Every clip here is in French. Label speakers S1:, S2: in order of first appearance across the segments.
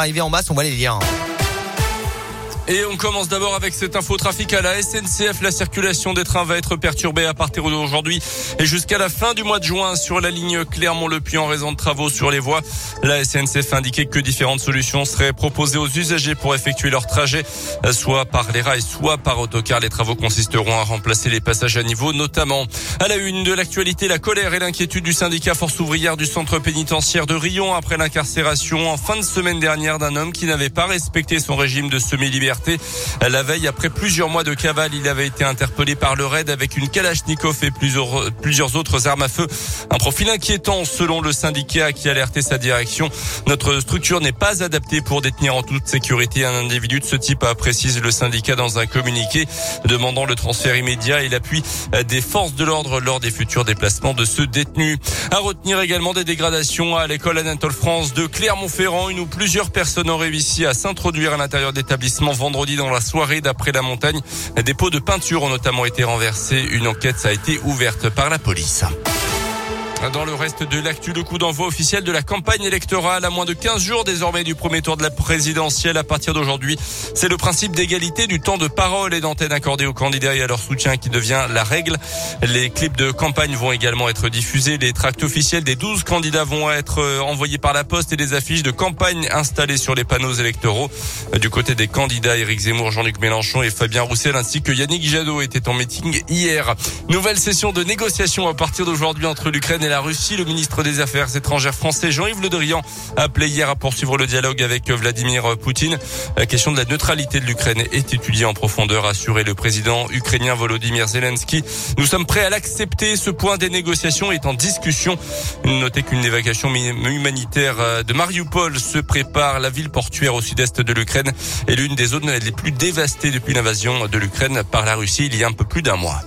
S1: arriver en masse, on va les lire.
S2: Et on commence d'abord avec cette info trafic à la SNCF. La circulation des trains va être perturbée à partir d'aujourd'hui et jusqu'à la fin du mois de juin sur la ligne Clermont-le-Puy en raison de travaux sur les voies. La SNCF a indiqué que différentes solutions seraient proposées aux usagers pour effectuer leur trajet, soit par les rails, soit par autocar. Les travaux consisteront à remplacer les passages à niveau, notamment. À la une de l'actualité, la colère et l'inquiétude du syndicat Force ouvrière du centre pénitentiaire de Rion après l'incarcération en fin de semaine dernière d'un homme qui n'avait pas respecté son régime de semi-liberté la veille, après plusieurs mois de cavale, il avait été interpellé par le raid avec une Kalachnikov et plusieurs, autres armes à feu. Un profil inquiétant selon le syndicat qui a alerté sa direction. Notre structure n'est pas adaptée pour détenir en toute sécurité un individu de ce type, précise le syndicat dans un communiqué demandant le transfert immédiat et l'appui des forces de l'ordre lors des futurs déplacements de ce détenu. À retenir également des dégradations à l'école Anatole France de Clermont-Ferrand, une ou plusieurs personnes auraient réussi à s'introduire à l'intérieur d'établissements vendredi dans la soirée. D'après la montagne, des pots de peinture ont notamment été renversés. Une enquête a été ouverte par la police. Dans le reste de l'actu, le coup d'envoi officiel de la campagne électorale à moins de 15 jours désormais du premier tour de la présidentielle à partir d'aujourd'hui. C'est le principe d'égalité du temps de parole et d'antenne accordé aux candidats et à leur soutien qui devient la règle. Les clips de campagne vont également être diffusés. Les tracts officiels des 12 candidats vont être euh, envoyés par la poste et des affiches de campagne installées sur les panneaux électoraux. Du côté des candidats, Éric Zemmour, Jean-Luc Mélenchon et Fabien Roussel ainsi que Yannick Jadot étaient en meeting hier. Nouvelle session de négociation à partir d'aujourd'hui entre l'Ukraine et Russie. Le ministre des Affaires étrangères français Jean-Yves Le Drian a appelé hier à poursuivre le dialogue avec Vladimir Poutine. La question de la neutralité de l'Ukraine est étudiée en profondeur, assuré le président ukrainien Volodymyr Zelensky. Nous sommes prêts à l'accepter. Ce point des négociations est en discussion. Notez qu'une évacuation humanitaire de Mariupol se prépare. La ville portuaire au sud-est de l'Ukraine est l'une des zones les plus dévastées depuis l'invasion de l'Ukraine par la Russie il y a un peu plus d'un mois.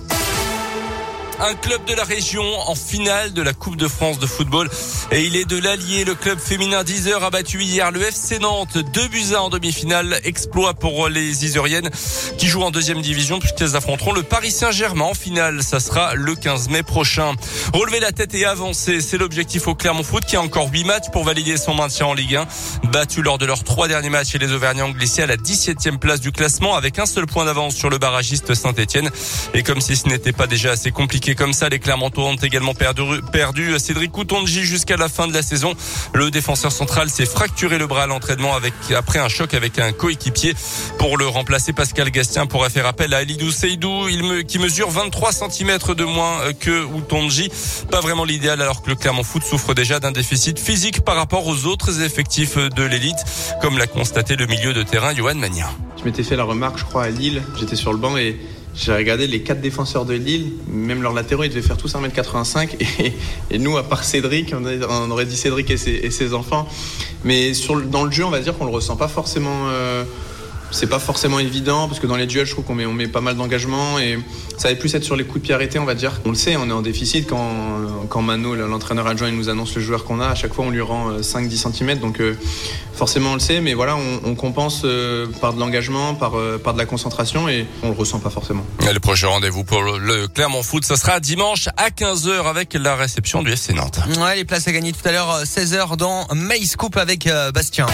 S2: Un club de la région en finale de la Coupe de France de football. Et il est de l'Allier. Le club féminin d'Isère a battu hier le FC Nantes. Deux buts à en demi-finale. Exploit pour les Iseriennes qui jouent en deuxième division puisqu'elles affronteront le Paris Saint-Germain en finale. Ça sera le 15 mai prochain. Relever la tête et avancer. C'est l'objectif au Clermont Foot qui a encore huit matchs pour valider son maintien en Ligue 1. Battu lors de leurs trois derniers matchs et les Auvergnats ont glissé à la 17e place du classement avec un seul point d'avance sur le barragiste Saint-Etienne. Et comme si ce n'était pas déjà assez compliqué comme ça. Les Clermontois ont également perdu, perdu Cédric Coutonji jusqu'à la fin de la saison. Le défenseur central s'est fracturé le bras à l'entraînement avec, après un choc avec un coéquipier. Pour le remplacer, Pascal Gastien pourrait faire appel à Alidou Seydou, il me, qui mesure 23 cm de moins que Outonji. Pas vraiment l'idéal alors que le Clermont Foot souffre déjà d'un déficit physique par rapport aux autres effectifs de l'élite, comme l'a constaté le milieu de terrain Johan Magnin.
S3: Je m'étais fait la remarque, je crois, à Lille. J'étais sur le banc et j'ai regardé les quatre défenseurs de Lille, même leurs latéraux, ils devaient faire tous 1m85. Et, et nous, à part Cédric, on, aurait dit Cédric et ses, enfants. Mais dans le jeu, on va dire qu'on le ressent pas forcément. Euh, c'est pas forcément évident parce que dans les duels, je trouve qu'on met, on met pas mal d'engagement et ça va plus être sur les coups de pied arrêtés, on va dire. On le sait, on est en déficit quand, quand Mano, l'entraîneur adjoint, il nous annonce le joueur qu'on a. À chaque fois, on lui rend 5-10 cm. Donc, euh, forcément, on le sait, mais voilà, on, on compense euh, par de l'engagement, par, euh, par de la concentration et on le ressent pas forcément.
S2: Le prochain rendez-vous pour le Clermont Foot, ce sera dimanche à 15h avec la réception du FC Nantes.
S1: Ouais, les places à gagner tout à l'heure, 16h dans Maze Coupe avec Bastien.